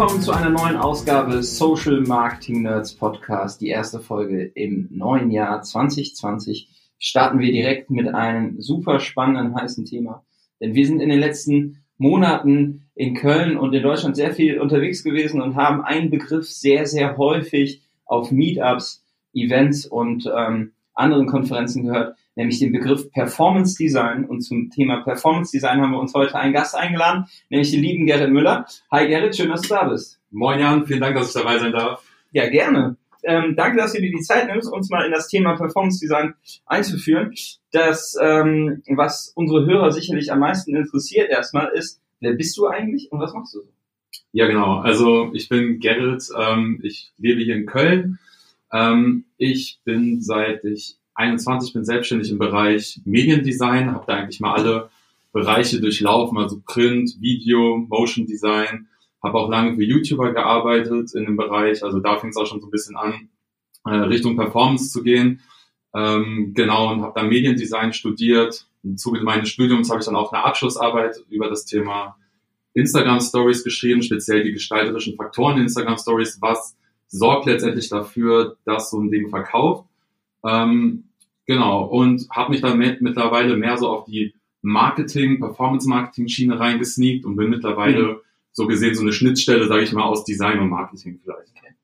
willkommen zu einer neuen Ausgabe Social Marketing Nerds Podcast. Die erste Folge im neuen Jahr 2020 starten wir direkt mit einem super spannenden, heißen Thema. Denn wir sind in den letzten Monaten in Köln und in Deutschland sehr viel unterwegs gewesen und haben einen Begriff sehr, sehr häufig auf Meetups, Events und ähm, anderen Konferenzen gehört, nämlich den Begriff Performance Design. Und zum Thema Performance Design haben wir uns heute einen Gast eingeladen, nämlich den lieben Gerrit Müller. Hi Gerrit, schön, dass du da bist. Moin Jan, vielen Dank, dass ich dabei sein darf. Ja, gerne. Ähm, danke, dass du dir die Zeit nimmst, uns mal in das Thema Performance Design einzuführen. Das, ähm, was unsere Hörer sicherlich am meisten interessiert erstmal, ist, wer bist du eigentlich und was machst du so? Ja, genau. Also ich bin Gerrit, ähm, ich lebe hier in Köln. Ähm, ich bin seit ich 21 bin selbstständig im Bereich Mediendesign, habe da eigentlich mal alle Bereiche durchlaufen, also Print, Video, Motion Design, habe auch lange für YouTuber gearbeitet in dem Bereich, also da fing es auch schon so ein bisschen an, äh, Richtung Performance zu gehen. Ähm, genau, und habe dann Mediendesign studiert. Im Zuge meines Studiums habe ich dann auch eine Abschlussarbeit über das Thema Instagram Stories geschrieben, speziell die gestalterischen Faktoren in Instagram Stories, was sorgt letztendlich dafür, dass so ein Ding verkauft. Ähm, genau, und habe mich dann mit, mittlerweile mehr so auf die Marketing, Performance-Marketing-Schiene reingesneakt und bin mittlerweile mhm. so gesehen so eine Schnittstelle, sage ich mal, aus Design und Marketing vielleicht. Okay.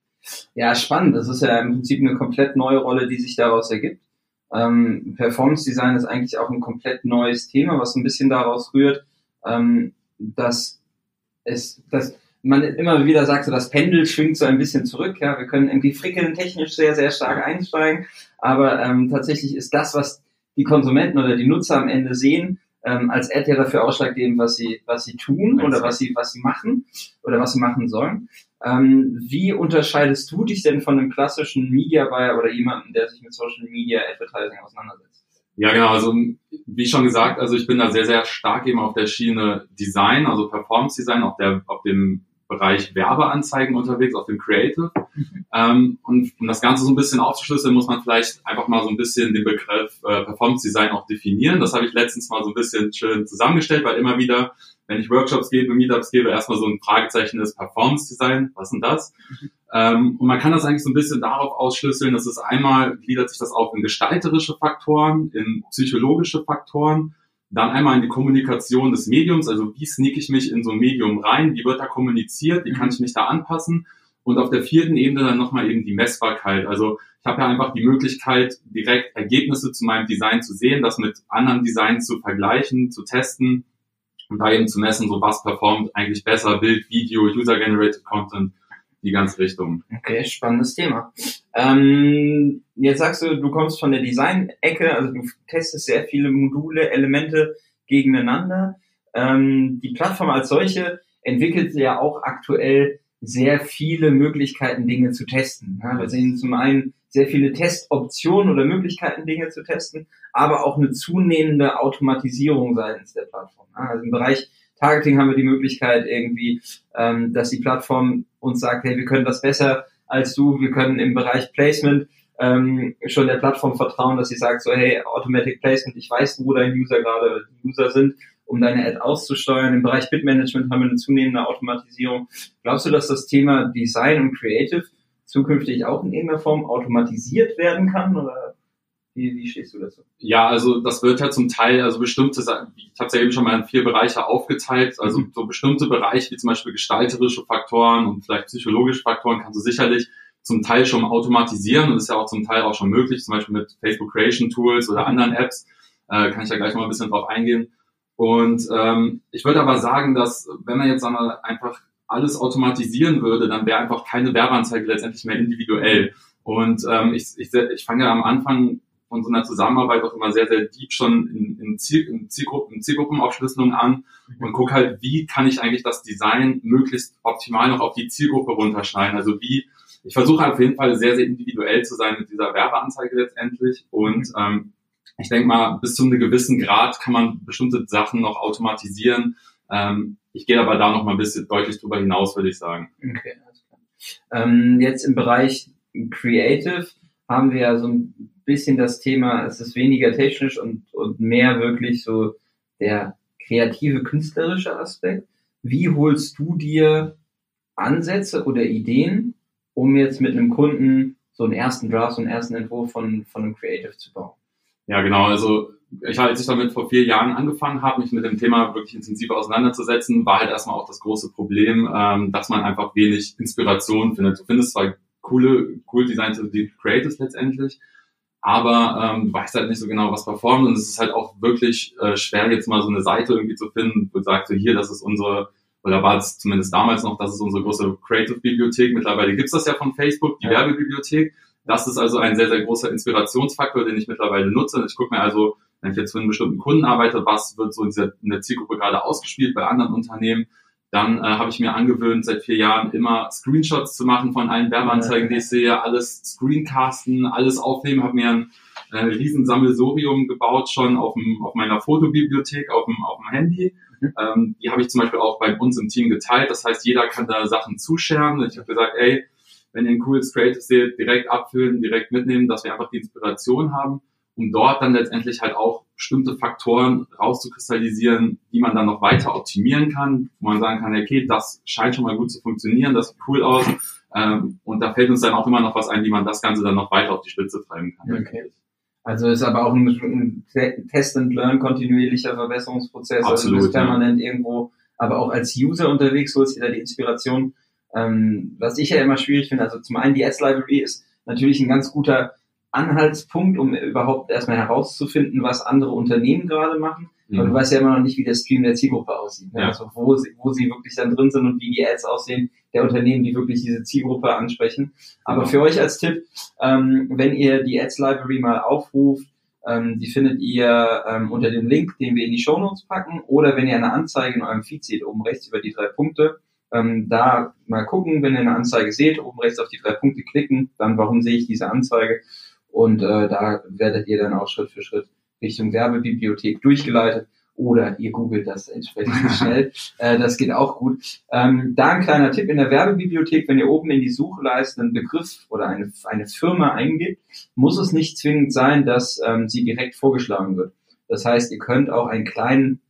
Ja, spannend. Das ist ja im Prinzip eine komplett neue Rolle, die sich daraus ergibt. Ähm, Performance Design ist eigentlich auch ein komplett neues Thema, was ein bisschen daraus rührt, ähm, dass es, dass man immer wieder sagt, so das Pendel schwingt so ein bisschen zurück. Ja, wir können irgendwie frickeln technisch sehr, sehr stark einsteigen, aber ähm, tatsächlich ist das, was die Konsumenten oder die Nutzer am Ende sehen, ähm, als Ad ja dafür ausschlaggebend, was sie, was sie tun oder was sie, was sie machen oder was sie machen sollen. Ähm, wie unterscheidest du dich denn von einem klassischen Media Buyer oder jemandem, der sich mit Social Media Advertising auseinandersetzt? Ja, genau. Also wie schon gesagt, also ich bin da sehr, sehr stark eben auf der Schiene Design, also Performance Design, auf der, auf dem Bereich Werbeanzeigen unterwegs, auf dem Creative. Mhm. Ähm, und um das Ganze so ein bisschen aufzuschlüsseln, muss man vielleicht einfach mal so ein bisschen den Begriff äh, Performance Design auch definieren. Das habe ich letztens mal so ein bisschen schön zusammengestellt, weil immer wieder, wenn ich Workshops gebe, Meetups gebe, erstmal so ein Fragezeichen ist Performance Design. Was denn das? Mhm. Ähm, und man kann das eigentlich so ein bisschen darauf ausschlüsseln, dass es einmal gliedert sich das auf in gestalterische Faktoren, in psychologische Faktoren dann einmal in die Kommunikation des Mediums, also wie sneak ich mich in so ein Medium rein, wie wird da kommuniziert, wie kann ich mich da anpassen. Und auf der vierten Ebene dann nochmal eben die Messbarkeit. Also ich habe ja einfach die Möglichkeit, direkt Ergebnisse zu meinem Design zu sehen, das mit anderen Designs zu vergleichen, zu testen und da eben zu messen, so was performt eigentlich besser, Bild, Video, User-Generated Content die ganze Richtung. Okay, spannendes Thema. Ähm, jetzt sagst du, du kommst von der Design-Ecke, also du testest sehr viele Module, Elemente gegeneinander. Ähm, die Plattform als solche entwickelt ja auch aktuell sehr viele Möglichkeiten, Dinge zu testen. Ja, wir sehen zum einen sehr viele Testoptionen oder Möglichkeiten, Dinge zu testen, aber auch eine zunehmende Automatisierung seitens der Plattform. Also im Bereich Targeting haben wir die Möglichkeit irgendwie, ähm, dass die Plattform uns sagt, hey, wir können das besser als du, wir können im Bereich Placement ähm, schon der Plattform vertrauen, dass sie sagt so, hey, Automatic Placement, ich weiß, wo dein User gerade User sind, um deine Ad auszusteuern. Im Bereich Bitmanagement haben wir eine zunehmende Automatisierung. Glaubst du, dass das Thema Design und Creative zukünftig auch in irgendeiner Form automatisiert werden kann? Oder wie, wie stehst du dazu? Ja, also das wird ja zum Teil, also bestimmte, ich habe es ja eben schon mal in vier Bereiche aufgeteilt, also mhm. so bestimmte Bereiche wie zum Beispiel gestalterische Faktoren und vielleicht psychologische Faktoren kannst du sicherlich zum Teil schon automatisieren und ist ja auch zum Teil auch schon möglich, zum Beispiel mit Facebook Creation Tools oder anderen Apps, äh, kann ich ja gleich mal ein bisschen drauf eingehen. Und ähm, ich würde aber sagen, dass wenn man jetzt wir, einfach alles automatisieren würde, dann wäre einfach keine Werbeanzeige letztendlich mehr individuell. Und ähm, ich, ich, ich fange ja am Anfang von so einer Zusammenarbeit auch immer sehr, sehr deep schon in, in, Ziel, in, Zielgruppen, in Zielgruppenaufschlüsselung an mhm. und gucke halt, wie kann ich eigentlich das Design möglichst optimal noch auf die Zielgruppe runterschneiden. Also wie, ich versuche auf jeden Fall sehr, sehr individuell zu sein mit dieser Werbeanzeige letztendlich und mhm. ähm, ich denke mal, bis zu einem gewissen Grad kann man bestimmte Sachen noch automatisieren. Ähm, ich gehe aber da noch mal ein bisschen deutlich drüber hinaus, würde ich sagen. Okay, alles klar. Ähm, jetzt im Bereich Creative haben wir ja so ein bisschen das Thema, es ist weniger technisch und, und mehr wirklich so der kreative, künstlerische Aspekt. Wie holst du dir Ansätze oder Ideen, um jetzt mit einem Kunden so einen ersten Draft, so einen ersten Entwurf von, von einem Creative zu bauen? Ja, genau. Also ich, als ich damit vor vier Jahren angefangen habe, mich mit dem Thema wirklich intensiv auseinanderzusetzen, war halt erstmal auch das große Problem, ähm, dass man einfach wenig Inspiration findet. Du findest zwar coole, cool designte Creatives letztendlich, aber ähm, weiß halt nicht so genau, was performt und es ist halt auch wirklich äh, schwer, jetzt mal so eine Seite irgendwie zu finden, wo sagt so hier, das ist unsere oder war es zumindest damals noch, das ist unsere große Creative-Bibliothek. Mittlerweile gibt's das ja von Facebook, die ja. Werbebibliothek. Das ist also ein sehr, sehr großer Inspirationsfaktor, den ich mittlerweile nutze. Ich gucke mir also, wenn ich jetzt für einen bestimmten Kunden arbeite, was wird so in der Zielgruppe gerade ausgespielt bei anderen Unternehmen, dann äh, habe ich mir angewöhnt, seit vier Jahren immer Screenshots zu machen von allen Werbeanzeigen, die ich sehe, alles Screencasten, alles aufnehmen, habe mir ein äh, riesen Sammelsorium gebaut schon auf, dem, auf meiner Fotobibliothek, auf dem, auf dem Handy ähm, die habe ich zum Beispiel auch bei uns im Team geteilt. Das heißt, jeder kann da Sachen zuscheren. Ich habe gesagt, ey, wenn ihr ein cooles Creative seht, direkt abfüllen, direkt mitnehmen, dass wir einfach die Inspiration haben, um dort dann letztendlich halt auch bestimmte Faktoren rauszukristallisieren, die man dann noch weiter optimieren kann, wo man sagen kann, okay, das scheint schon mal gut zu funktionieren, das sieht cool aus. Ähm, und da fällt uns dann auch immer noch was ein, wie man das Ganze dann noch weiter auf die Spitze treiben kann. Okay. Also ist aber auch ein, ein Test and Learn kontinuierlicher Verbesserungsprozess. Absolut, also du bist permanent ja. irgendwo, aber auch als User unterwegs, holst dir da die Inspiration. Ähm, was ich ja immer schwierig finde, also zum einen die Ads Library ist natürlich ein ganz guter Anhaltspunkt, um überhaupt erstmal herauszufinden, was andere Unternehmen gerade machen. Mhm. Aber du weißt ja immer noch nicht, wie der Stream der Zielgruppe aussieht. Ne? Ja. Also wo sie, wo sie wirklich dann drin sind und wie die Ads aussehen der Unternehmen, die wirklich diese Zielgruppe ansprechen. Aber genau. für euch als Tipp, ähm, wenn ihr die Ads Library mal aufruft, ähm, die findet ihr ähm, unter dem Link, den wir in die Show Notes packen, oder wenn ihr eine Anzeige in eurem Feed seht, oben rechts über die drei Punkte, ähm, da mal gucken, wenn ihr eine Anzeige seht, oben rechts auf die drei Punkte klicken, dann warum sehe ich diese Anzeige und äh, da werdet ihr dann auch Schritt für Schritt Richtung Werbebibliothek durchgeleitet oder ihr googelt das entsprechend schnell. Äh, das geht auch gut. Ähm, da ein kleiner Tipp in der Werbebibliothek, wenn ihr oben in die Suchleiste einen Begriff oder eine, eine Firma eingibt, muss es nicht zwingend sein, dass ähm, sie direkt vorgeschlagen wird. Das heißt, ihr könnt auch einen kleinen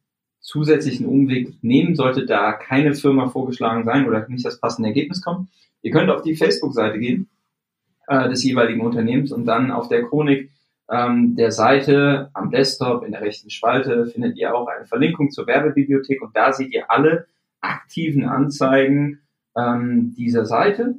zusätzlichen Umweg nehmen, sollte da keine Firma vorgeschlagen sein oder nicht das passende Ergebnis kommen. Ihr könnt auf die Facebook-Seite gehen äh, des jeweiligen Unternehmens und dann auf der Chronik ähm, der Seite am Desktop in der rechten Spalte findet ihr auch eine Verlinkung zur Werbebibliothek und da seht ihr alle aktiven Anzeigen ähm, dieser Seite,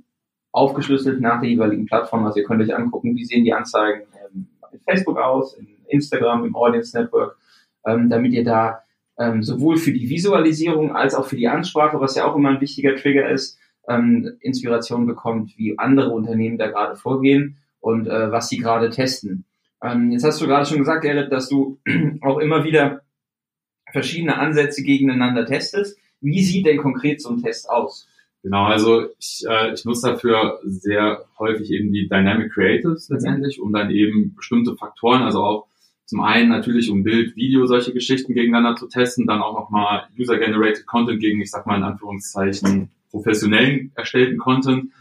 aufgeschlüsselt nach der jeweiligen Plattform. Also ihr könnt euch angucken, wie sehen die Anzeigen ähm, in Facebook aus, in Instagram, im Audience Network, ähm, damit ihr da ähm, sowohl für die Visualisierung als auch für die Ansprache, was ja auch immer ein wichtiger Trigger ist, ähm, Inspiration bekommt, wie andere Unternehmen da gerade vorgehen und äh, was sie gerade testen. Ähm, jetzt hast du gerade schon gesagt, Gerrit, dass du auch immer wieder verschiedene Ansätze gegeneinander testest. Wie sieht denn konkret so ein Test aus? Genau, also ich, äh, ich nutze dafür sehr häufig eben die Dynamic Creatives letztendlich, um dann eben bestimmte Faktoren, also auch zum einen natürlich um Bild, Video, solche Geschichten gegeneinander zu testen, dann auch nochmal User-Generated Content gegen, ich sag mal in Anführungszeichen, professionellen erstellten Content.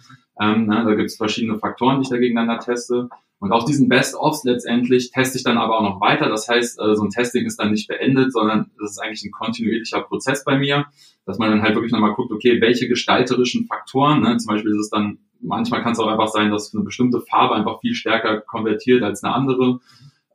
Ähm, ne, da gibt es verschiedene Faktoren, die ich da gegeneinander teste. Und auch diesen Best-ofs letztendlich teste ich dann aber auch noch weiter. Das heißt, äh, so ein Testing ist dann nicht beendet, sondern das ist eigentlich ein kontinuierlicher Prozess bei mir, dass man dann halt wirklich nochmal guckt, okay, welche gestalterischen Faktoren, ne, zum Beispiel ist es dann, manchmal kann es auch einfach sein, dass eine bestimmte Farbe einfach viel stärker konvertiert als eine andere.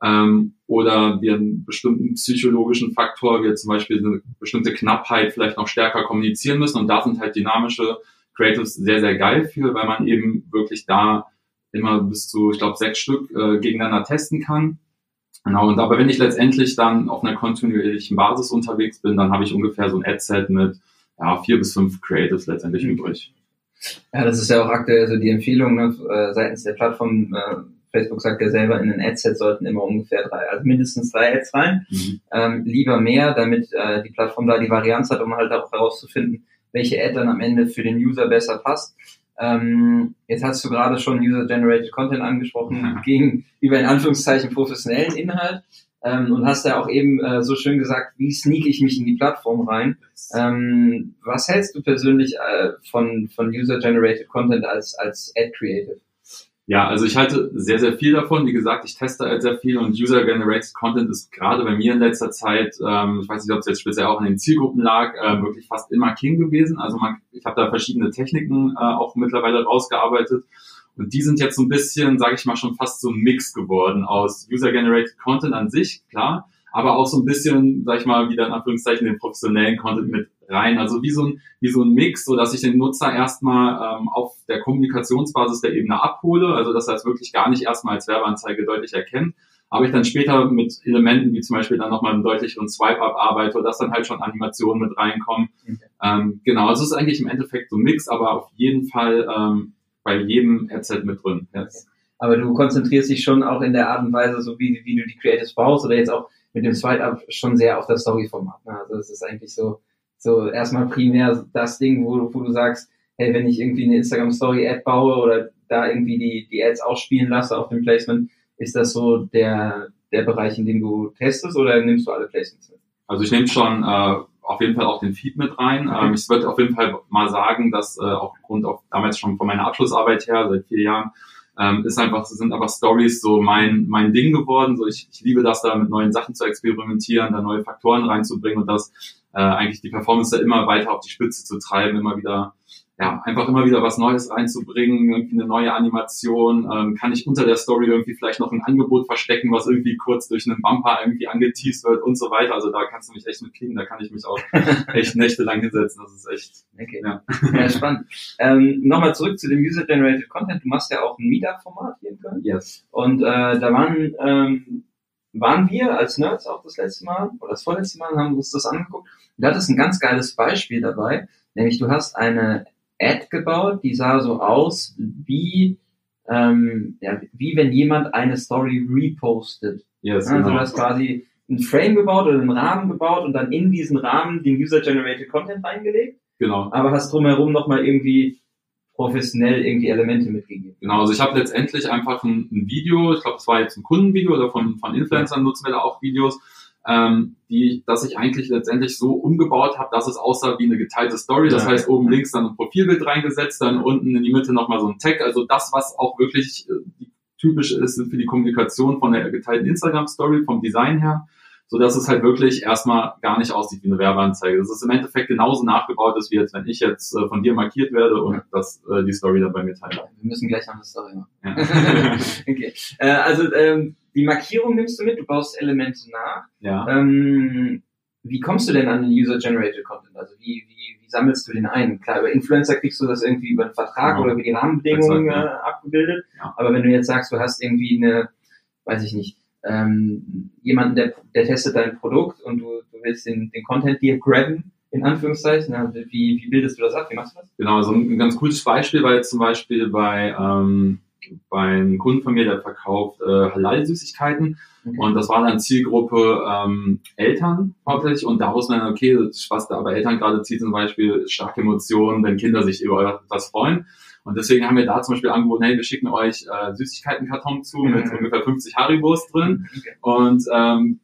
Ähm, oder wir einen bestimmten psychologischen Faktor, wie zum Beispiel eine bestimmte Knappheit vielleicht noch stärker kommunizieren müssen. Und da sind halt dynamische Creatives sehr, sehr geil für, weil man eben wirklich da immer bis zu, ich glaube, sechs Stück äh, gegeneinander testen kann. Genau, und aber wenn ich letztendlich dann auf einer kontinuierlichen Basis unterwegs bin, dann habe ich ungefähr so ein Ad-Set mit ja, vier bis fünf Creatives letztendlich mhm. übrig. Ja, das ist ja auch aktuell so die Empfehlung ne, äh, seitens der Plattform. Äh, Facebook sagt ja selber, in ein Ad-Set sollten immer ungefähr drei, also mindestens drei Ads rein. Mhm. Ähm, lieber mehr, damit äh, die Plattform da die Varianz hat, um halt auch herauszufinden, welche Ad dann am Ende für den User besser passt. Ähm, jetzt hast du gerade schon User-Generated Content angesprochen, ja. gegenüber in Anführungszeichen professionellen Inhalt. Ähm, und hast ja auch eben äh, so schön gesagt, wie sneak ich mich in die Plattform rein. Ähm, was hältst du persönlich äh, von, von User-Generated Content als, als Ad Creative? Ja, also ich halte sehr, sehr viel davon. Wie gesagt, ich teste halt sehr viel und User-Generated Content ist gerade bei mir in letzter Zeit, ähm, ich weiß nicht, ob es jetzt speziell auch in den Zielgruppen lag, äh, wirklich fast immer King gewesen. Also man, ich habe da verschiedene Techniken äh, auch mittlerweile rausgearbeitet. Und die sind jetzt so ein bisschen, sage ich mal, schon fast so ein Mix geworden aus User-Generated Content an sich, klar, aber auch so ein bisschen, sag ich mal, wieder in Anführungszeichen den professionellen Content mit rein. Also wie so ein, wie so ein Mix, so dass ich den Nutzer erstmal ähm, auf der Kommunikationsbasis der Ebene abhole, also dass er es wirklich gar nicht erstmal als Werbeanzeige deutlich erkennt, aber ich dann später mit Elementen wie zum Beispiel dann nochmal einen deutlicheren Swipe-Up arbeite, dass dann halt schon Animationen mit reinkommen. Okay. Ähm, genau, also es ist eigentlich im Endeffekt so ein Mix, aber auf jeden Fall ähm, bei jedem Adset mit drin. Yes. Aber du konzentrierst dich schon auch in der Art und Weise, so wie, wie du die Creatives baust oder jetzt auch mit dem Swipe-Up schon sehr auf das Story-Format. Ne? Also es ist eigentlich so, so erstmal primär das Ding, wo, wo du sagst, hey, wenn ich irgendwie eine Instagram-Story-Ad baue oder da irgendwie die, die Ads ausspielen lasse auf dem Placement, ist das so der, der Bereich, in dem du testest oder nimmst du alle Placements mit? Also ich nehme schon äh, auf jeden Fall auch den Feed mit rein. Okay. Ähm, ich würde auf jeden Fall mal sagen, dass äh, aufgrund auch damals schon von meiner Abschlussarbeit her, seit vier Jahren, ähm, ist einfach, sind einfach Stories so mein, mein Ding geworden. So ich, ich liebe das da mit neuen Sachen zu experimentieren, da neue Faktoren reinzubringen und das äh, eigentlich die Performance da immer weiter auf die Spitze zu treiben, immer wieder ja, einfach immer wieder was Neues reinzubringen, irgendwie eine neue Animation, ähm, kann ich unter der Story irgendwie vielleicht noch ein Angebot verstecken, was irgendwie kurz durch einen Bumper irgendwie angeteased wird und so weiter. Also da kannst du mich echt mit kriegen, da kann ich mich auch echt nächtelang hinsetzen. Das ist echt, okay. ja. ja spannend. Ähm, Nochmal zurück zu dem User-Generated Content. Du machst ja auch ein Meetup-Format hier in Köln. Yes. Und äh, da waren, ähm, waren wir als Nerds auch das letzte Mal oder das vorletzte Mal haben uns das angeguckt. Und da hattest ein ganz geiles Beispiel dabei, nämlich du hast eine Ad gebaut, die sah so aus wie, ähm, ja, wie wenn jemand eine Story repostet. Yes, also genau. du hast quasi ein Frame gebaut oder einen Rahmen gebaut und dann in diesen Rahmen den User-Generated Content reingelegt. Genau. Aber hast drumherum nochmal irgendwie professionell irgendwie Elemente mitgegeben. Genau, also ich habe letztendlich einfach ein, ein Video, ich glaube, es war jetzt ein Kundenvideo oder von, von Influencern nutzen wir da auch Videos, ähm, die, dass ich eigentlich letztendlich so umgebaut habe, dass es aussah wie eine geteilte Story. Das ja. heißt, oben links dann ein Profilbild reingesetzt, dann unten in die Mitte nochmal so ein Tag. Also das, was auch wirklich äh, typisch ist für die Kommunikation von der geteilten Instagram-Story, vom Design her so dass es halt wirklich erstmal gar nicht aussieht wie eine Werbeanzeige. Das ist im Endeffekt genauso nachgebaut ist, wie jetzt, wenn ich jetzt äh, von dir markiert werde und das, äh, die Story dann bei mir teile. Wir müssen gleich noch eine Story machen. Ja. okay. Äh, also ähm, die Markierung nimmst du mit, du baust Elemente nach. Ja. Ähm, wie kommst du denn an den User-Generated Content? Also wie, wie, wie sammelst du den ein? Klar, über Influencer kriegst du das irgendwie über einen Vertrag genau. oder über die Rahmenbedingungen ja. äh, abgebildet. Ja. Aber wenn du jetzt sagst, du hast irgendwie eine, weiß ich nicht, ähm, jemanden, der, der testet dein Produkt und du, du willst den, den Content dir grabben, in Anführungszeichen. Also wie, wie bildest du das ab? Wie machst du das? Genau, so ein ganz cooles Beispiel war jetzt zum Beispiel bei, ähm, bei einem Kunden von mir, der verkauft äh, Halal-Süßigkeiten. Okay. Und das war dann Zielgruppe ähm, Eltern hauptsächlich. Und da wusste man, okay, was da bei Eltern gerade zieht, zum Beispiel starke Emotionen, wenn Kinder sich über etwas freuen. Und deswegen haben wir da zum Beispiel angeboten, hey, wir schicken euch äh, Süßigkeitenkarton zu mit mhm. ungefähr 50 Haribos drin. Okay. Und ähm,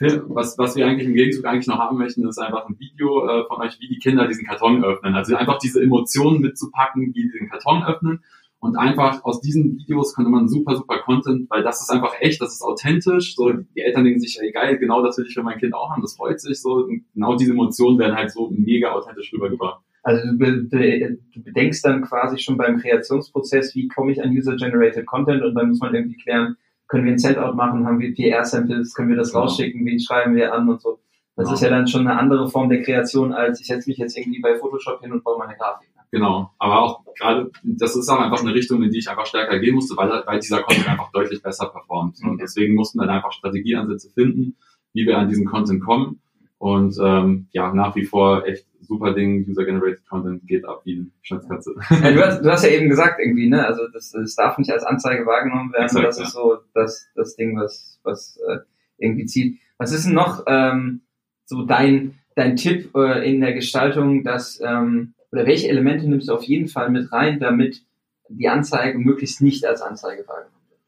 was, was wir eigentlich im Gegenzug eigentlich noch haben möchten, ist einfach ein Video äh, von euch, wie die Kinder diesen Karton öffnen. Also einfach diese Emotionen mitzupacken, wie die den Karton öffnen. Und einfach aus diesen Videos könnte man super, super Content, weil das ist einfach echt, das ist authentisch. So, die Eltern denken sich, ey geil, genau das will ich für mein Kind auch haben, das freut sich so. Und genau diese Emotionen werden halt so mega authentisch rübergebracht. Also du, be du bedenkst dann quasi schon beim Kreationsprozess, wie komme ich an User-Generated Content und dann muss man irgendwie klären, können wir ein Sendout machen, haben wir PR-Samples, können wir das genau. rausschicken, wen schreiben wir an und so. Das genau. ist ja dann schon eine andere Form der Kreation, als ich setze mich jetzt irgendwie bei Photoshop hin und baue meine Grafik. Genau, aber auch gerade, das ist auch einfach eine Richtung, in die ich einfach stärker gehen musste, weil, weil dieser Content einfach deutlich besser performt. Und deswegen mussten wir dann einfach Strategieansätze finden, wie wir an diesen Content kommen. Und ähm, ja, nach wie vor echt super Ding, User-Generated Content geht ab wie eine Schatzkatze. Ja, du, hast, du hast ja eben gesagt irgendwie, ne, also das, das darf nicht als Anzeige wahrgenommen werden, Exakt, das ja. ist so das, das Ding, was, was äh, irgendwie zieht. Was ist denn noch ähm, so dein, dein Tipp äh, in der Gestaltung, dass, ähm, oder welche Elemente nimmst du auf jeden Fall mit rein, damit die Anzeige möglichst nicht als Anzeige wahrgenommen wird?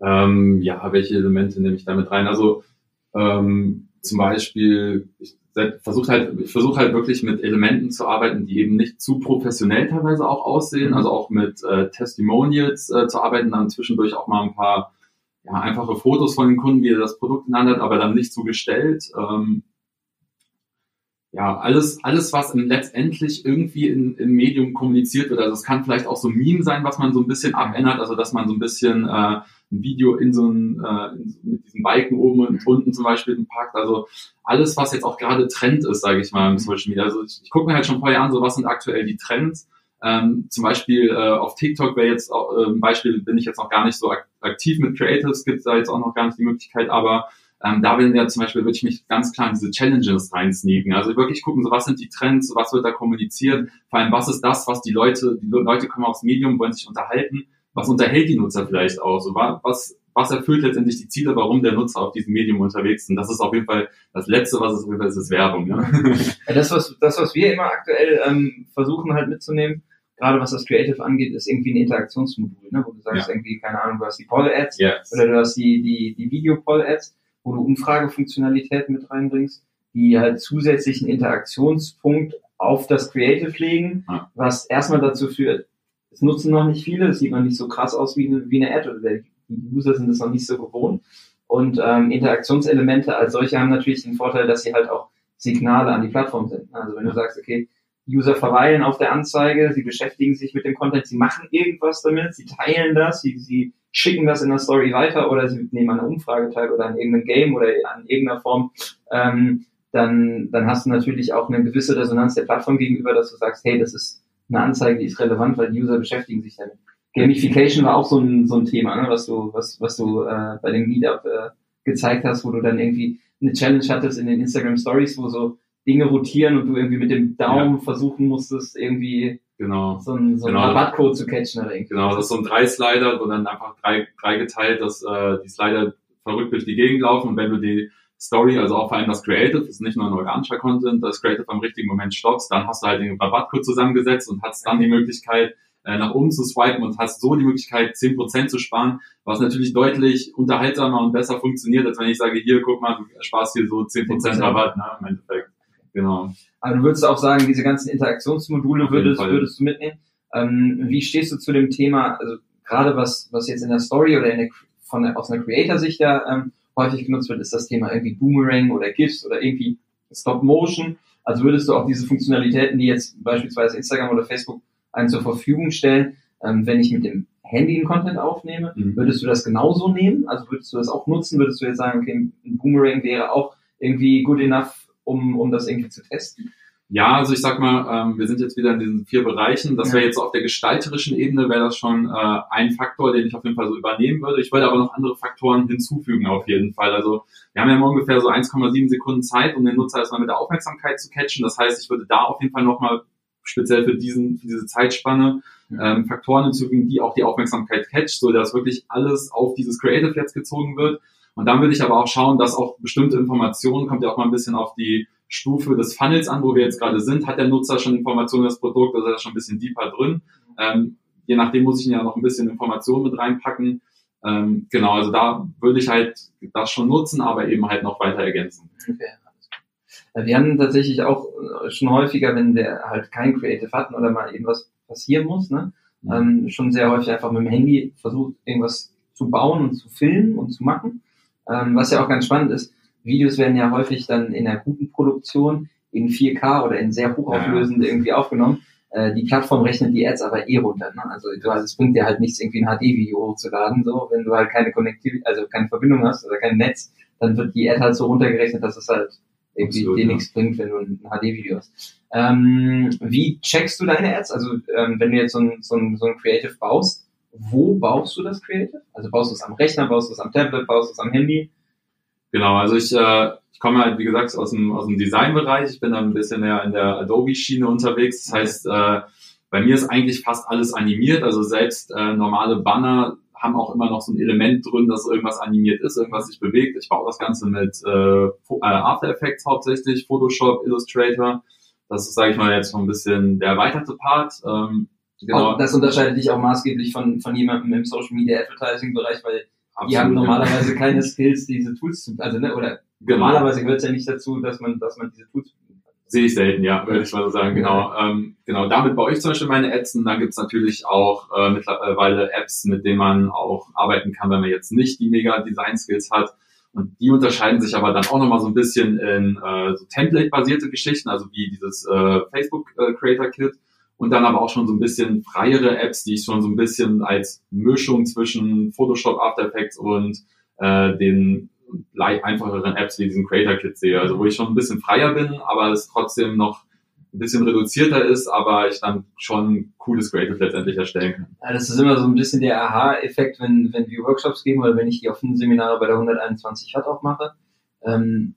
Ähm, ja, welche Elemente nehme ich damit rein? Also ähm, zum Beispiel, ich versucht halt, ich versuche halt wirklich mit Elementen zu arbeiten, die eben nicht zu professionell teilweise auch aussehen, mhm. also auch mit äh, Testimonials äh, zu arbeiten, dann zwischendurch auch mal ein paar ja, einfache Fotos von den Kunden, wie er das Produkt in Hand hat, aber dann nicht so gestellt. Ähm, ja, alles, alles, was letztendlich irgendwie in, im Medium kommuniziert wird. Also es kann vielleicht auch so ein Meme sein, was man so ein bisschen abändert, also dass man so ein bisschen äh, ein Video in so ein, äh, in, mit diesem Balken oben und unten zum Beispiel packt. Also alles, was jetzt auch gerade Trend ist, sage ich mal, im Social Media. Also ich, ich gucke mir halt schon vorher an, so was sind aktuell die Trends. Ähm, zum Beispiel äh, auf TikTok wäre jetzt auch, äh, ein Beispiel, bin ich jetzt noch gar nicht so aktiv mit Creatives, gibt da jetzt auch noch gar nicht die Möglichkeit, aber ähm, da will ja zum Beispiel würde ich mich ganz klar in diese Challenges reinsneaken. Also wirklich gucken, so was sind die Trends, was wird da kommuniziert, vor allem was ist das, was die Leute, die Leute kommen aufs Medium, wollen sich unterhalten, was unterhält die Nutzer vielleicht auch, so was, was erfüllt letztendlich die Ziele, warum der Nutzer auf diesem Medium unterwegs ist. Und das ist auf jeden Fall das Letzte, was es auf jeden Fall ist, ist Werbung. Ne? Ja, das, was, das, was wir immer aktuell ähm, versuchen halt mitzunehmen, gerade was das Creative angeht, ist irgendwie ein Interaktionsmodul, ne? wo du sagst, ja. irgendwie, keine Ahnung, du hast die Poll-Ads yes. oder du hast die, die, die Video-Poll-Ads wo du Umfragefunktionalitäten mit reinbringst, die halt zusätzlichen Interaktionspunkt auf das Creative legen, ja. was erstmal dazu führt, es nutzen noch nicht viele, es sieht noch nicht so krass aus wie eine, wie eine Ad oder die User sind es noch nicht so gewohnt. Und ähm, Interaktionselemente als solche haben natürlich den Vorteil, dass sie halt auch Signale an die Plattform sind. Also wenn du sagst, okay, User verweilen auf der Anzeige, sie beschäftigen sich mit dem Content, sie machen irgendwas damit, sie teilen das, sie, sie schicken das in der Story weiter oder sie nehmen an einer Umfrage teil oder an irgendeinem Game oder an irgendeiner Form, ähm, dann, dann hast du natürlich auch eine gewisse Resonanz der Plattform gegenüber, dass du sagst, hey, das ist eine Anzeige, die ist relevant, weil die User beschäftigen sich damit. Gamification war auch so ein, so ein Thema, ne, was du, was, was du äh, bei dem Meetup äh, gezeigt hast, wo du dann irgendwie eine Challenge hattest in den Instagram Stories, wo so Dinge rotieren und du irgendwie mit dem Daumen ja. versuchen musstest, irgendwie genau. so einen, so einen genau. Rabattcode zu catchen oder irgendwie. Genau, das ist so ein Drei-Slider, wo dann einfach drei, drei geteilt, dass äh, die Slider verrückt durch die Gegend laufen und wenn du die Story, also auch vor allem das Creative, das ist nicht nur ein organischer Content, das Creative am richtigen Moment stoppst, dann hast du halt den Rabattcode zusammengesetzt und hast dann die Möglichkeit, äh, nach oben zu swipen und hast so die Möglichkeit, zehn Prozent zu sparen, was natürlich deutlich unterhaltsamer und besser funktioniert, als wenn ich sage, hier, guck mal, du sparst hier so zehn Prozent Rabatt, ne, im Endeffekt. Genau. Aber du würdest auch sagen, diese ganzen Interaktionsmodule würdest, würdest du mitnehmen. Ähm, wie stehst du zu dem Thema, also gerade was, was jetzt in der Story oder in der, von der, aus einer Creator-Sicht ja ähm, häufig genutzt wird, ist das Thema irgendwie Boomerang oder GIFs oder irgendwie Stop Motion. Also würdest du auch diese Funktionalitäten, die jetzt beispielsweise Instagram oder Facebook einen zur Verfügung stellen, ähm, wenn ich mit dem Handy einen Content aufnehme, mhm. würdest du das genauso nehmen? Also würdest du das auch nutzen? Würdest du jetzt sagen, okay, ein Boomerang wäre auch irgendwie good enough um, um das irgendwie zu testen? Ja, also ich sag mal, ähm, wir sind jetzt wieder in diesen vier Bereichen. Das wäre jetzt auf der gestalterischen Ebene, wäre das schon äh, ein Faktor, den ich auf jeden Fall so übernehmen würde. Ich würde aber noch andere Faktoren hinzufügen auf jeden Fall. Also wir haben ja ungefähr so 1,7 Sekunden Zeit, um den Nutzer erstmal mit der Aufmerksamkeit zu catchen. Das heißt, ich würde da auf jeden Fall nochmal speziell für diesen, für diese Zeitspanne ähm, Faktoren hinzufügen, die auch die Aufmerksamkeit catcht, so dass wirklich alles auf dieses Creative jetzt gezogen wird. Und dann würde ich aber auch schauen, dass auch bestimmte Informationen, kommt ja auch mal ein bisschen auf die Stufe des Funnels an, wo wir jetzt gerade sind. Hat der Nutzer schon Informationen über das Produkt, also ist er schon ein bisschen deeper drin. Ähm, je nachdem muss ich ihn ja noch ein bisschen Informationen mit reinpacken. Ähm, genau, also da würde ich halt das schon nutzen, aber eben halt noch weiter ergänzen. Okay. Wir haben tatsächlich auch schon häufiger, wenn wir halt kein Creative hatten oder mal irgendwas passieren muss, ne, mhm. ähm, schon sehr häufig einfach mit dem Handy versucht, irgendwas zu bauen und zu filmen und zu machen. Ähm, was ja auch ganz spannend ist, Videos werden ja häufig dann in einer guten Produktion in 4K oder in sehr hochauflösend ja. irgendwie aufgenommen. Äh, die Plattform rechnet die Ads aber eh runter. Ne? Also du, also es bringt dir halt nichts, irgendwie ein HD-Video hochzuladen, so wenn du halt keine Konnektivität, also keine Verbindung hast oder kein Netz, dann wird die Ad halt so runtergerechnet, dass es halt irgendwie Absolut, dir ja. nichts bringt, wenn du ein HD-Video hast. Ähm, wie checkst du deine Ads? Also ähm, wenn du jetzt so ein, so, ein, so ein Creative baust, wo baust du das Creative? Also baust du es am Rechner, baust du es am Tablet, baust du es am Handy? Genau, also ich, äh, ich komme halt, wie gesagt, aus dem, aus dem Designbereich. Ich bin dann ein bisschen mehr in der Adobe-Schiene unterwegs. Das heißt, äh, bei mir ist eigentlich fast alles animiert. Also selbst äh, normale Banner haben auch immer noch so ein Element drin, dass irgendwas animiert ist, irgendwas sich bewegt. Ich baue das Ganze mit äh, äh After Effects hauptsächlich, Photoshop, Illustrator. Das ist, sage ich mal, jetzt so ein bisschen der erweiterte Part. Ähm, Genau. Auch das unterscheidet dich auch maßgeblich von, von jemandem im Social Media Advertising Bereich, weil Absolut, die haben normalerweise ja. keine Skills, diese Tools zu, also ne, oder genau. normalerweise gehört es ja nicht dazu, dass man, dass man diese Tools Sehe ich selten, ja, würde ich mal so sagen. Genau, ähm, genau. Damit baue ich zum Beispiel meine Ads und dann gibt's natürlich auch äh, mittlerweile Apps, mit denen man auch arbeiten kann, wenn man jetzt nicht die mega Design-Skills hat. Und die unterscheiden sich aber dann auch nochmal so ein bisschen in äh, so Template-basierte Geschichten, also wie dieses äh, Facebook äh, Creator Kit und dann aber auch schon so ein bisschen freiere Apps, die ich schon so ein bisschen als Mischung zwischen Photoshop, After Effects und äh, den einfacheren Apps wie diesen Creator Kit sehe. Also wo ich schon ein bisschen freier bin, aber es trotzdem noch ein bisschen reduzierter ist, aber ich dann schon cooles Creative letztendlich erstellen kann. Ja, das ist immer so ein bisschen der Aha-Effekt, wenn, wenn wir Workshops geben oder wenn ich die offenen Seminare bei der 121 Watt auch mache. Ähm,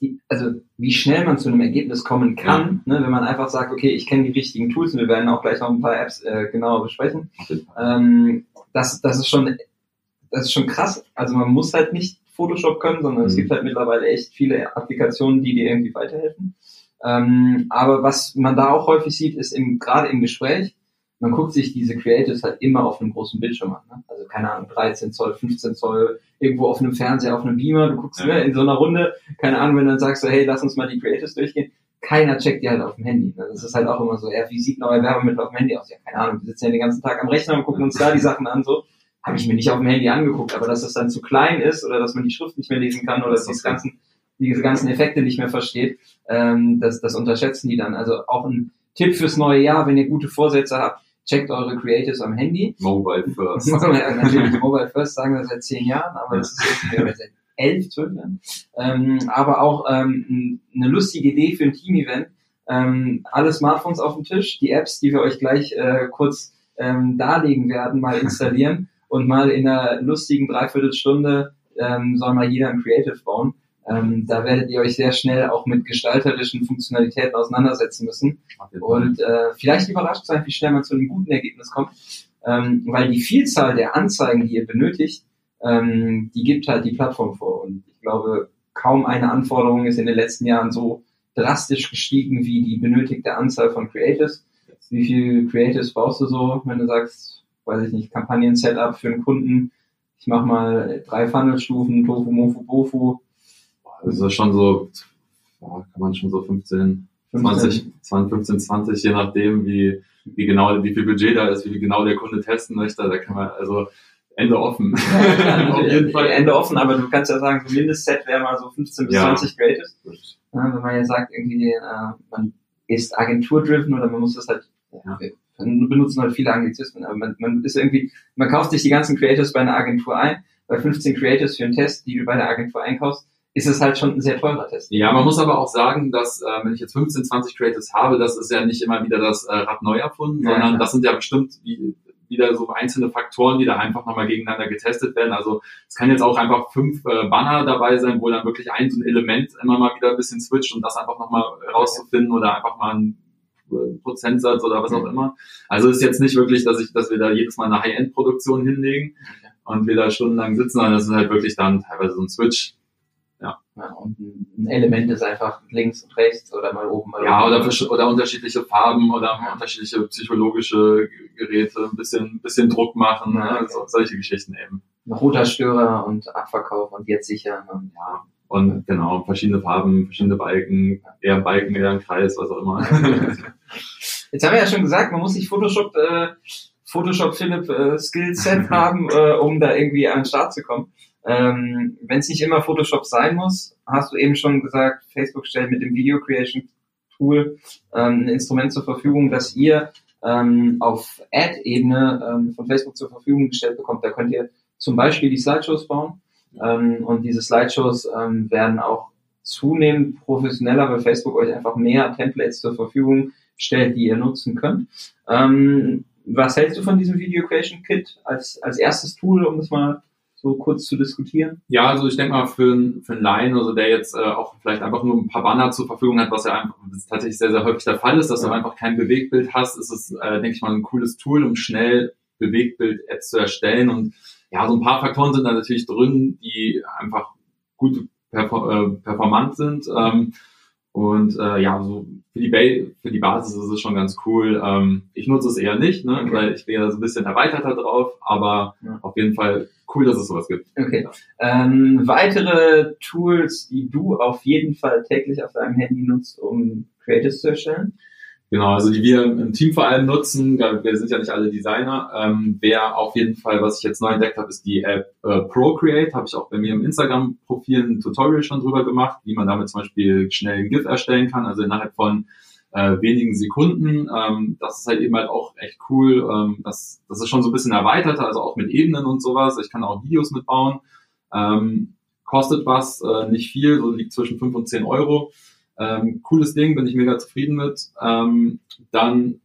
die, also wie schnell man zu einem Ergebnis kommen kann, ja. ne, wenn man einfach sagt, okay, ich kenne die richtigen Tools und wir werden auch gleich noch ein paar Apps äh, genauer besprechen. Ähm, das, das ist schon das ist schon krass. Also man muss halt nicht Photoshop können, sondern mhm. es gibt halt mittlerweile echt viele Applikationen, die dir irgendwie weiterhelfen. Ähm, aber was man da auch häufig sieht, ist im, gerade im Gespräch, man guckt sich diese Creatives halt immer auf einem großen Bildschirm an. Ne? Also keine Ahnung, 13 Zoll, 15 Zoll, irgendwo auf einem Fernseher, auf einem Beamer, du guckst ja. ne, in so einer Runde, keine Ahnung, wenn du dann sagst so, hey, lass uns mal die Creatives durchgehen, keiner checkt die halt auf dem Handy. Ne? Das ist halt auch immer so, ja, wie sieht neue Werbemittel auf dem Handy aus? Ja, keine Ahnung, wir sitzen ja den ganzen Tag am Rechner und gucken uns da die Sachen an, so habe ich mir nicht auf dem Handy angeguckt, aber dass das dann zu klein ist oder dass man die Schrift nicht mehr lesen kann oder dass diese ganzen, diese ganzen Effekte nicht mehr versteht, ähm, das, das unterschätzen die dann. Also auch ein Tipp fürs neue Jahr, wenn ihr gute Vorsätze habt, checkt eure Creatives am Handy. Mobile first. Natürlich Mobile first sagen wir seit zehn Jahren, aber das ist jetzt seit elf, zwölf Jahren. Ähm, aber auch ähm, eine lustige Idee für ein Team-Event. Ähm, alle Smartphones auf dem Tisch, die Apps, die wir euch gleich äh, kurz ähm, darlegen werden, mal installieren und mal in einer lustigen Dreiviertelstunde ähm, soll mal jeder ein Creative bauen. Ähm, da werdet ihr euch sehr schnell auch mit gestalterischen Funktionalitäten auseinandersetzen müssen und äh, vielleicht überrascht sein, wie schnell man zu einem guten Ergebnis kommt, ähm, weil die Vielzahl der Anzeigen, die ihr benötigt, ähm, die gibt halt die Plattform vor und ich glaube, kaum eine Anforderung ist in den letzten Jahren so drastisch gestiegen wie die benötigte Anzahl von Creatives. Wie viele Creatives brauchst du so, wenn du sagst, weiß ich nicht, Kampagnen-Setup für einen Kunden. Ich mache mal drei Funnelstufen, Tofu, Mofu, Bofu. Das ist schon so, ja, kann man schon so 15, 20, 20, 15, 20, je nachdem, wie, wie genau, wie viel Budget da ist, wie genau der Kunde testen möchte. Da kann man, also, Ende offen. Auf jeden Fall. Ende offen, aber du kannst ja sagen, so Mindestset wäre mal so 15 bis ja. 20 Creatives. Ja, wenn man ja sagt, irgendwie, äh, man ist agenturdriven oder man muss das halt ja benutzen halt viele Anglizismen, aber man, man ist irgendwie, man kauft sich die ganzen Creatives bei einer Agentur ein, bei 15 Creatives für einen Test, die du bei der Agentur einkaufst, ist es halt schon ein sehr teurer Test. Ja, man muss aber auch sagen, dass äh, wenn ich jetzt 15, 20 Creatives habe, das ist ja nicht immer wieder das äh, Rad neu erfunden, ja, sondern klar. das sind ja bestimmt wie, wieder so einzelne Faktoren, die da einfach nochmal gegeneinander getestet werden. Also es kann jetzt auch einfach fünf äh, Banner dabei sein, wo dann wirklich ein so ein Element immer mal wieder ein bisschen switcht und das einfach nochmal rauszufinden oder einfach mal ein Prozentsatz oder was auch mhm. immer. Also ist jetzt nicht wirklich, dass ich, dass wir da jedes Mal eine High-End-Produktion hinlegen und wir da stundenlang sitzen, sondern das ist halt wirklich dann teilweise so ein Switch. Ja. ja und ein Element ist einfach links und rechts oder mal oben, mal Ja, oder, oder unterschiedliche Farben oder unterschiedliche psychologische Geräte, ein bisschen, bisschen Druck machen, ja, ne? okay. so, solche Geschichten eben. Ein roter Störer und Abverkauf und jetzt sicher. Ne? Ja. Und genau, verschiedene Farben, verschiedene Balken, eher Balken, eher ein Kreis, was auch immer. Jetzt haben wir ja schon gesagt, man muss nicht Photoshop, äh, Photoshop Philipp äh, Skillset haben, äh, um da irgendwie an den Start zu kommen. Ähm, Wenn es nicht immer Photoshop sein muss, hast du eben schon gesagt, Facebook stellt mit dem Video Creation Tool ähm, ein Instrument zur Verfügung, das ihr ähm, auf Ad-Ebene ähm, von Facebook zur Verfügung gestellt bekommt. Da könnt ihr zum Beispiel die Slideshows bauen ähm, und diese Slideshows ähm, werden auch zunehmend professioneller, weil Facebook euch einfach mehr Templates zur Verfügung stellt, die ihr nutzen könnt. Ähm, was hältst du von diesem Video Creation Kit als, als erstes Tool, um das mal so kurz zu diskutieren? Ja, also ich denke mal für, für einen Laien, also der jetzt äh, auch vielleicht einfach nur ein paar Banner zur Verfügung hat, was ja einfach tatsächlich sehr, sehr häufig der Fall ist, dass ja. du einfach kein Bewegtbild hast, ist es, äh, denke ich mal, ein cooles Tool, um schnell Bewegtbild-Ads zu erstellen und ja, so ein paar Faktoren sind da natürlich drin, die einfach gut performant sind. Ähm, Und äh, ja, so für die, ba für die Basis ist es schon ganz cool. Ähm, ich nutze es eher nicht, ne, okay. weil ich bin ja so ein bisschen erweiterter drauf, aber ja. auf jeden Fall cool, dass es sowas gibt. Okay. Ähm, weitere Tools, die du auf jeden Fall täglich auf deinem Handy nutzt, um Creatives zu erstellen? Genau, also die wir im Team vor allem nutzen, wir sind ja nicht alle Designer, ähm, wer auf jeden Fall, was ich jetzt neu entdeckt habe, ist die App äh, Procreate, habe ich auch bei mir im Instagram-Profil ein Tutorial schon drüber gemacht, wie man damit zum Beispiel schnell ein GIF erstellen kann, also innerhalb von äh, wenigen Sekunden. Ähm, das ist halt eben halt auch echt cool. Ähm, das, das ist schon so ein bisschen erweiterter, also auch mit Ebenen und sowas. Ich kann auch Videos mitbauen. Ähm, kostet was, äh, nicht viel, so liegt zwischen 5 und 10 Euro. Ähm, cooles Ding, bin ich mega zufrieden mit. Ähm, dann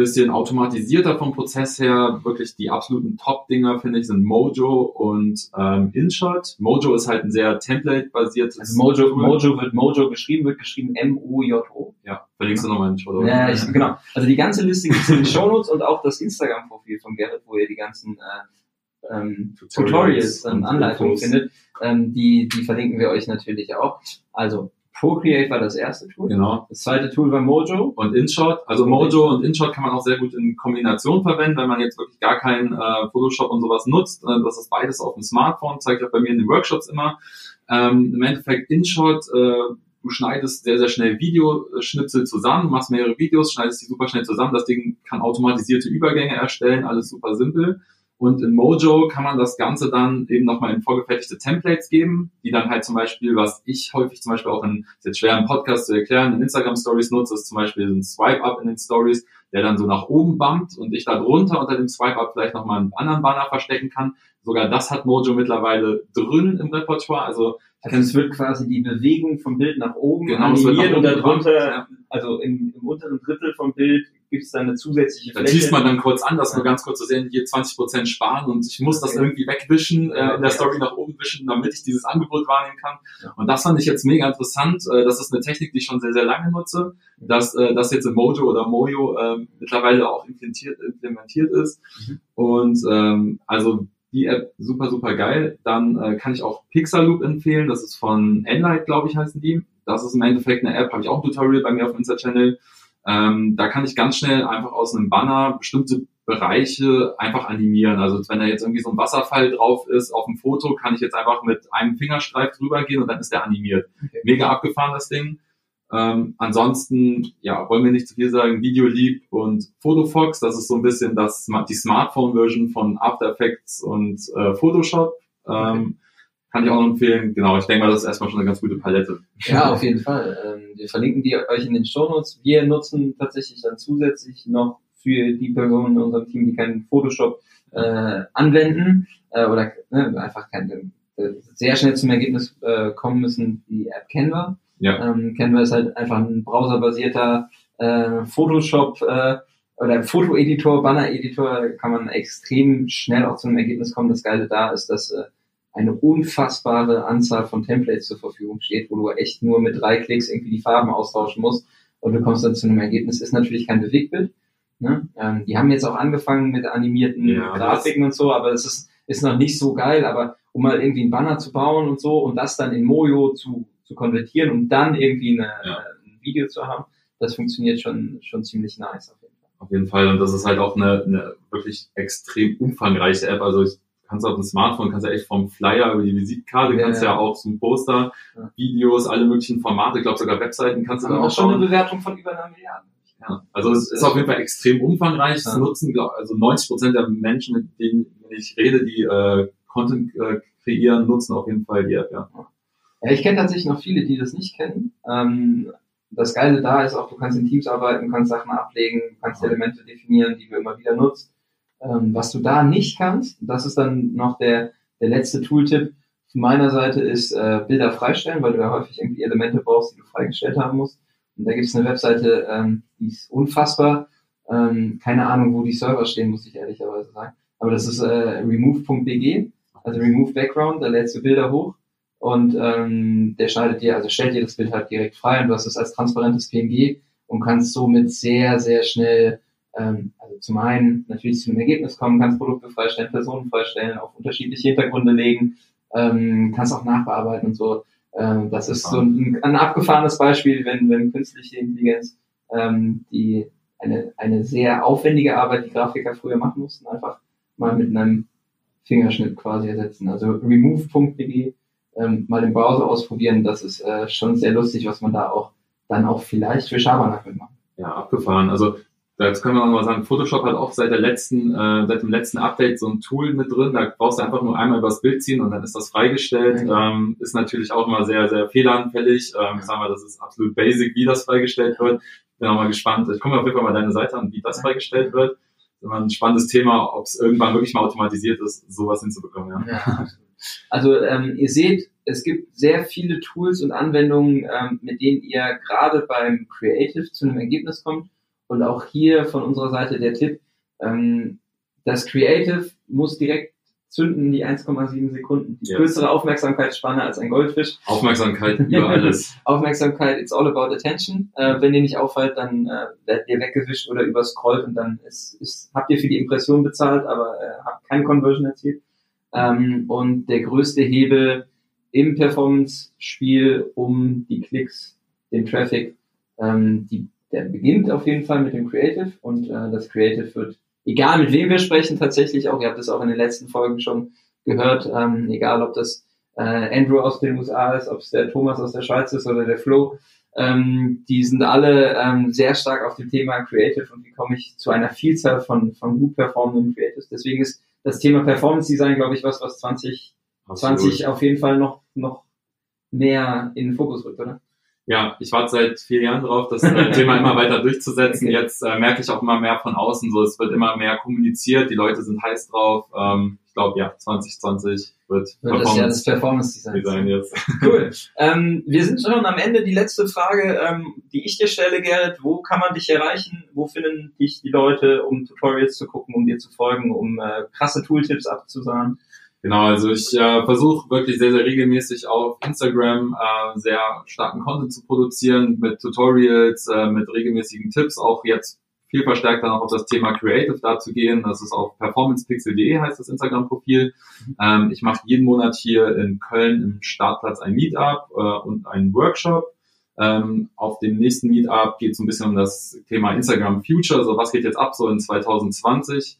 bisschen automatisierter vom Prozess her, wirklich die absoluten Top-Dinger, finde ich, sind Mojo und ähm, InShot. Mojo ist halt ein sehr Template-basiertes. Also Mojo, Mojo wird Mojo geschrieben, wird geschrieben M-O-J-O. Ja, verlinkst du nochmal in den Show Ja, ich, genau. Also die ganze Liste gibt es in den Show Notes und auch das Instagram-Profil von Gerrit, wo ihr die ganzen äh, ähm, Tutorials, und Anleitungen findet. Ähm, die, die verlinken wir euch natürlich auch. Also Procreate war das erste Tool. Genau. Das zweite Tool war Mojo. Und InShot. Also Mojo und InShot kann man auch sehr gut in Kombination verwenden, wenn man jetzt wirklich gar keinen äh, Photoshop und sowas nutzt. Äh, das ist beides auf dem Smartphone, zeige ich auch bei mir in den Workshops immer. Ähm, Im Endeffekt InShot, äh, du schneidest sehr, sehr schnell Videoschnipsel zusammen, machst mehrere Videos, schneidest die super schnell zusammen. Das Ding kann automatisierte Übergänge erstellen, alles super simpel. Und in Mojo kann man das Ganze dann eben nochmal in vorgefertigte Templates geben, die dann halt zum Beispiel, was ich häufig zum Beispiel auch in, ist jetzt schwer im Podcast zu erklären, in Instagram Stories nutze, ist zum Beispiel ein Swipe-Up in den Stories, der dann so nach oben bumpt und ich da drunter unter dem Swipe-Up vielleicht nochmal einen anderen Banner verstecken kann. Sogar das hat Mojo mittlerweile drin im Repertoire. Also, also es wird quasi die Bewegung vom Bild nach oben genau, animiert und darunter, ja. also im, im unteren Drittel vom Bild gibt es da eine zusätzliche Fläche. Da ziehst man dann kurz an, das ja. nur ganz kurz zu sehen, hier 20 Prozent sparen und ich muss okay. das irgendwie wegwischen, äh, in der Story nach oben wischen, damit ich dieses Angebot wahrnehmen kann. Ja. Und das fand ich jetzt mega interessant. Äh, das ist eine Technik, die ich schon sehr, sehr lange nutze, dass äh, das jetzt in Mojo oder Mojo äh, mittlerweile auch implementiert, implementiert ist. Mhm. Und ähm, also die App super, super geil. Dann äh, kann ich auch Pixaloop empfehlen. Das ist von Enlight, glaube ich, heißen die. Das ist im Endeffekt eine App, habe ich auch ein Tutorial bei mir auf Insta-Channel ähm, da kann ich ganz schnell einfach aus einem Banner bestimmte Bereiche einfach animieren. Also wenn da jetzt irgendwie so ein Wasserfall drauf ist auf dem Foto, kann ich jetzt einfach mit einem Fingerstreif drüber gehen und dann ist der animiert. Okay. Mega abgefahren das Ding. Ähm, ansonsten, ja, wollen wir nicht zu viel sagen, Videoleap und Photofox, das ist so ein bisschen das, die Smartphone-Version von After Effects und äh, Photoshop. Ähm, okay. Kann ich auch noch empfehlen. Genau, ich denke mal, das ist erstmal schon eine ganz gute Palette. Ja, auf jeden Fall. Ähm, wir verlinken die euch in den Show Notes. Wir nutzen tatsächlich dann zusätzlich noch für die Personen in unserem Team, die keinen Photoshop äh, anwenden äh, oder ne, einfach kein, äh, sehr schnell zum Ergebnis äh, kommen müssen, die App Canva. Ja. Ähm, Canva ist halt einfach ein browserbasierter äh, Photoshop äh, oder Fotoeditor, Banner-Editor, kann man extrem schnell auch zu einem Ergebnis kommen. Das Geile da ist, dass äh, eine unfassbare Anzahl von Templates zur Verfügung steht, wo du echt nur mit drei Klicks irgendwie die Farben austauschen musst und du kommst dann zu einem Ergebnis. Ist natürlich kein Bewegtbild. Ne? Ähm, die haben jetzt auch angefangen mit animierten ja, Grafiken und so, aber es ist, ist noch nicht so geil. Aber um mal irgendwie einen Banner zu bauen und so und das dann in Mojo zu, zu konvertieren und dann irgendwie eine, ja. ein Video zu haben, das funktioniert schon, schon ziemlich nice auf jeden Fall. Auf jeden Fall. Und das ist halt auch eine, eine wirklich extrem umfangreiche App. Also ich kannst auf dem Smartphone, kannst ja echt vom Flyer über die Visitkarte, ja, kannst ja, ja auch zum Poster, ja. Videos, alle möglichen Formate, ich glaube sogar Webseiten kannst du da auch schon eine Bewertung von über einer Milliarde. Ja, also es ist auf jeden Fall extrem umfangreich. Ja. nutzen, also 90 Prozent der Menschen, mit denen ich rede, die äh, Content äh, kreieren, nutzen auf jeden Fall die App, ja. Ja, ich kenne tatsächlich noch viele, die das nicht kennen. Ähm, das Geile da ist auch, du kannst in Teams arbeiten, kannst Sachen ablegen, kannst Elemente definieren, die du immer wieder nutzt. Ähm, was du da nicht kannst, das ist dann noch der, der letzte Tooltip von meiner Seite, ist äh, Bilder freistellen, weil du ja häufig irgendwie Elemente brauchst, die du freigestellt haben musst. Und da gibt es eine Webseite, ähm, die ist unfassbar. Ähm, keine Ahnung, wo die Server stehen, muss ich ehrlicherweise sagen. Aber das ist äh, remove.bg, also remove background, da lädst du Bilder hoch und ähm, der schneidet dir, also stellt dir das Bild halt direkt frei und du hast es als transparentes PNG und kannst somit sehr, sehr schnell ähm, also zum einen natürlich zu einem Ergebnis kommen, kannst Produkte freistellen, Personen freistellen, auf unterschiedliche Hintergründe legen, ähm, kannst auch nachbearbeiten und so. Ähm, das ist so ein, ein abgefahrenes Beispiel, wenn, wenn künstliche Intelligenz ähm, die eine, eine sehr aufwendige Arbeit, die Grafiker früher machen mussten, einfach mal mit einem Fingerschnitt quasi ersetzen. Also remove.de ähm, mal im Browser ausprobieren, das ist äh, schon sehr lustig, was man da auch dann auch vielleicht für Schabernack mitmacht. Ja, abgefahren. Also Jetzt können wir auch mal sagen, Photoshop hat auch seit der letzten, äh, seit dem letzten Update so ein Tool mit drin. Da brauchst du einfach nur einmal übers Bild ziehen und dann ist das freigestellt. Mhm. Ähm, ist natürlich auch immer sehr, sehr fehleranfällig. Ähm, sagen wir, das ist absolut basic, wie das freigestellt wird. Bin auch mal gespannt. Ich komme auf jeden Fall mal deine Seite an, wie das freigestellt wird. Das ist immer ein spannendes Thema, ob es irgendwann wirklich mal automatisiert ist, sowas hinzubekommen. Ja. ja. Also ähm, ihr seht, es gibt sehr viele Tools und Anwendungen, ähm, mit denen ihr gerade beim Creative zu einem Ergebnis kommt und auch hier von unserer Seite der Tipp, ähm, das Creative muss direkt zünden, die 1,7 Sekunden. Die yes. größere Aufmerksamkeitsspanne als ein Goldfisch. Aufmerksamkeit über alles. Aufmerksamkeit, it's all about attention. Äh, wenn ihr nicht auffällt, dann äh, werdet ihr weggewischt oder überscrollt und dann ist, ist, habt ihr für die Impression bezahlt, aber äh, habt keine Conversion erzielt. Ähm, und der größte Hebel im Performance-Spiel, um die Klicks, den Traffic, ähm, die der beginnt auf jeden Fall mit dem Creative und äh, das Creative wird, egal mit wem wir sprechen, tatsächlich auch, ihr habt es auch in den letzten Folgen schon gehört, ähm, egal ob das äh, Andrew aus den USA ist, ob es der Thomas aus der Schweiz ist oder der Flo, ähm, die sind alle ähm, sehr stark auf dem Thema Creative und wie komme ich zu einer Vielzahl von, von gut performenden Creatives. Deswegen ist das Thema Performance Design, glaube ich, was, was 2020 auf jeden Fall noch, noch mehr in den Fokus rückt, oder? Ja, ich warte seit vier Jahren drauf, das äh, Thema immer weiter durchzusetzen. Okay. Jetzt äh, merke ich auch immer mehr von außen, so es wird immer mehr kommuniziert, die Leute sind heiß drauf. Ähm, ich glaube, ja, 2020 wird, wird das ja das Performance Design, Design jetzt. Cool. ähm, wir sind schon am Ende. Die letzte Frage, ähm, die ich dir stelle, Gerrit, wo kann man dich erreichen? Wo finden dich die Leute, um Tutorials zu gucken, um dir zu folgen, um äh, krasse Tooltips abzusagen? Genau, also ich äh, versuche wirklich sehr, sehr regelmäßig auf Instagram äh, sehr starken Content zu produzieren mit Tutorials, äh, mit regelmäßigen Tipps, auch jetzt viel verstärkt dann auch auf das Thema Creative da zu gehen. Das ist auf performancepixel.de heißt das Instagram-Profil. Ähm, ich mache jeden Monat hier in Köln im Startplatz ein Meetup äh, und einen Workshop. Ähm, auf dem nächsten Meetup geht es ein bisschen um das Thema Instagram Future, so was geht jetzt ab so in 2020.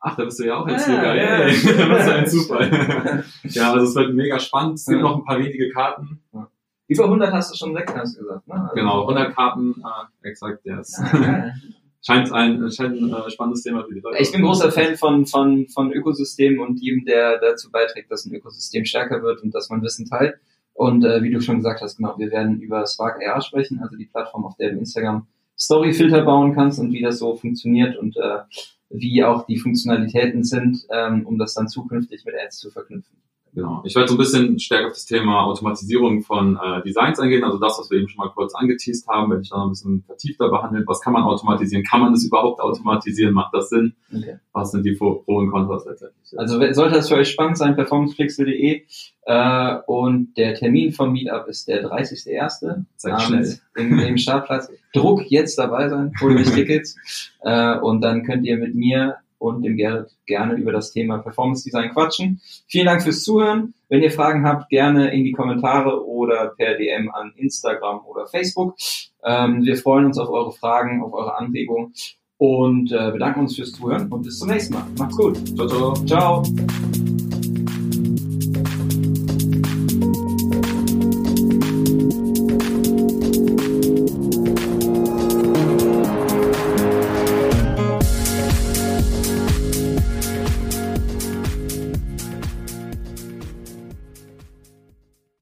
Ach, da bist du ja auch jetzt ah, Ja, ja. Was für ein Zufall. ja, also es wird mega spannend. Es gibt ja. noch ein paar wenige Karten. Ja. Über 100 hast du schon weg, hast du gesagt, ne? Also genau, 100 Karten, äh, exakt, yes. Ja, scheint ein, scheint ein äh, spannendes Thema für die Leute. Ich bin großer Fan von, von, von Ökosystemen und jedem, der dazu beiträgt, dass ein Ökosystem stärker wird und dass man Wissen teilt. Und äh, wie du schon gesagt hast, genau, wir werden über Spark AR sprechen, also die Plattform, auf der du Instagram Storyfilter bauen kannst und wie das so funktioniert und äh, wie auch die Funktionalitäten sind, ähm, um das dann zukünftig mit Ads zu verknüpfen. Genau. Ich werde so ein bisschen stärker auf das Thema Automatisierung von äh, Designs eingehen, also das, was wir eben schon mal kurz angeteased haben, werde ich dann ein bisschen vertiefter behandeln. Was kann man automatisieren? Kann man das überhaupt automatisieren? Macht das Sinn? Okay. Was sind die Pro und Kontras letztendlich? Also sollte das für euch spannend sein, performancepixel.de äh, und der Termin vom Meetup ist der 30.01. Seid schnell. Im, Im Startplatz. Druck jetzt dabei sein, hol euch Tickets äh, und dann könnt ihr mit mir und dem Gerrit gerne über das Thema Performance Design quatschen. Vielen Dank fürs Zuhören. Wenn ihr Fragen habt, gerne in die Kommentare oder per DM an Instagram oder Facebook. Ähm, wir freuen uns auf eure Fragen, auf eure Anregungen und äh, bedanken uns fürs Zuhören und bis zum nächsten Mal. Macht's gut. Ciao, ciao. Ciao.